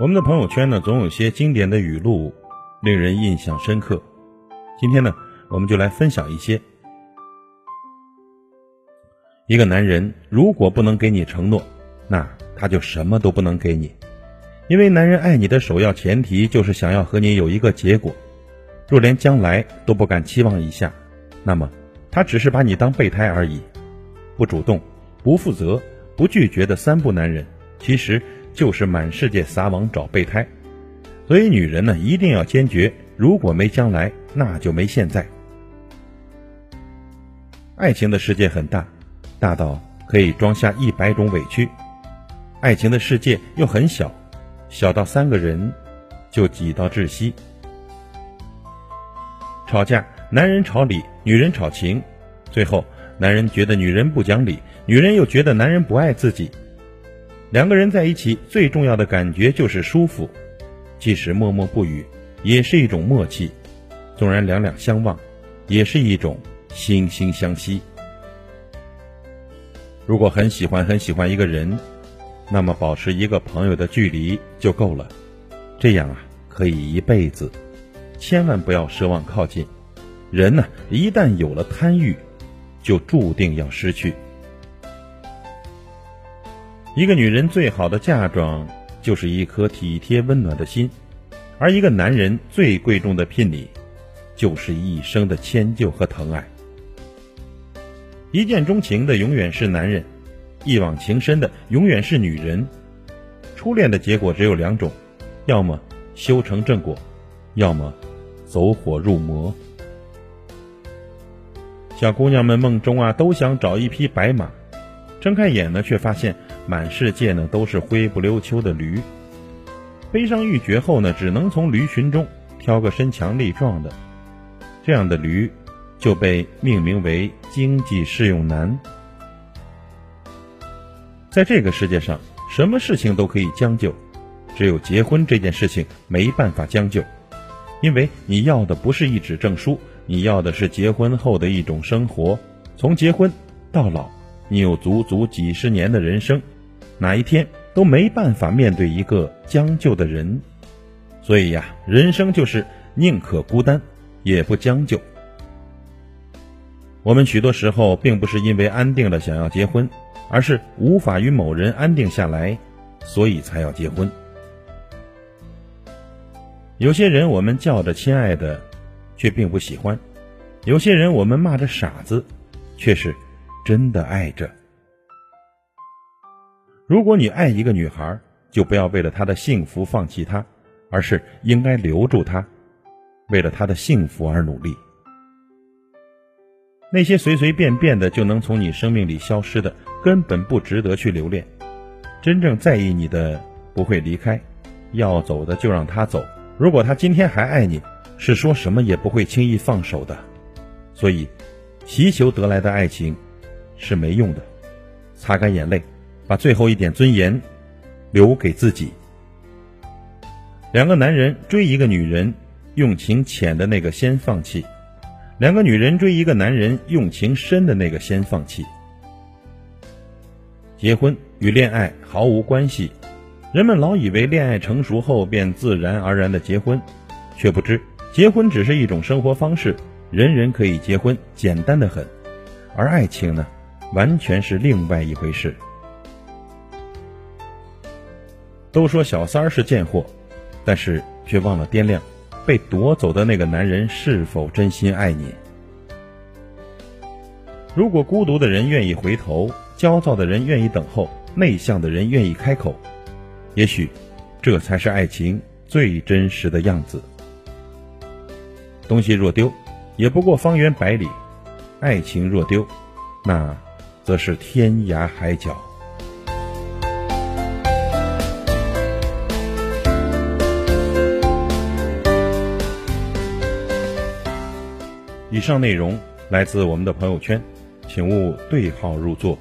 我们的朋友圈呢，总有些经典的语录，令人印象深刻。今天呢，我们就来分享一些。一个男人如果不能给你承诺，那他就什么都不能给你，因为男人爱你的首要前提就是想要和你有一个结果。若连将来都不敢期望一下，那么他只是把你当备胎而已。不主动、不负责、不拒绝的三不男人，其实。就是满世界撒网找备胎，所以女人呢一定要坚决，如果没将来，那就没现在。爱情的世界很大，大到可以装下一百种委屈；爱情的世界又很小，小到三个人就挤到窒息。吵架，男人吵理，女人吵情，最后男人觉得女人不讲理，女人又觉得男人不爱自己。两个人在一起，最重要的感觉就是舒服，即使默默不语，也是一种默契；纵然两两相望，也是一种惺惺相惜。如果很喜欢很喜欢一个人，那么保持一个朋友的距离就够了，这样啊可以一辈子。千万不要奢望靠近，人呢一旦有了贪欲，就注定要失去。一个女人最好的嫁妆，就是一颗体贴温暖的心；而一个男人最贵重的聘礼，就是一生的迁就和疼爱。一见钟情的永远是男人，一往情深的永远是女人。初恋的结果只有两种：要么修成正果，要么走火入魔。小姑娘们梦中啊，都想找一匹白马，睁开眼呢，却发现。满世界呢都是灰不溜秋的驴，悲伤欲绝后呢，只能从驴群中挑个身强力壮的，这样的驴就被命名为经济适用男。在这个世界上，什么事情都可以将就，只有结婚这件事情没办法将就，因为你要的不是一纸证书，你要的是结婚后的一种生活，从结婚到老，你有足足几十年的人生。哪一天都没办法面对一个将就的人，所以呀，人生就是宁可孤单，也不将就。我们许多时候并不是因为安定了想要结婚，而是无法与某人安定下来，所以才要结婚。有些人我们叫着亲爱的，却并不喜欢；有些人我们骂着傻子，却是真的爱着。如果你爱一个女孩，就不要为了她的幸福放弃她，而是应该留住她，为了她的幸福而努力。那些随随便便的就能从你生命里消失的，根本不值得去留恋。真正在意你的不会离开，要走的就让他走。如果他今天还爱你，是说什么也不会轻易放手的。所以，祈求得来的爱情是没用的。擦干眼泪。把最后一点尊严留给自己。两个男人追一个女人，用情浅的那个先放弃；两个女人追一个男人，用情深的那个先放弃。结婚与恋爱毫无关系，人们老以为恋爱成熟后便自然而然的结婚，却不知结婚只是一种生活方式，人人可以结婚，简单的很；而爱情呢，完全是另外一回事。都说小三儿是贱货，但是却忘了掂量，被夺走的那个男人是否真心爱你。如果孤独的人愿意回头，焦躁的人愿意等候，内向的人愿意开口，也许，这才是爱情最真实的样子。东西若丢，也不过方圆百里；爱情若丢，那，则是天涯海角。以上内容来自我们的朋友圈，请勿对号入座。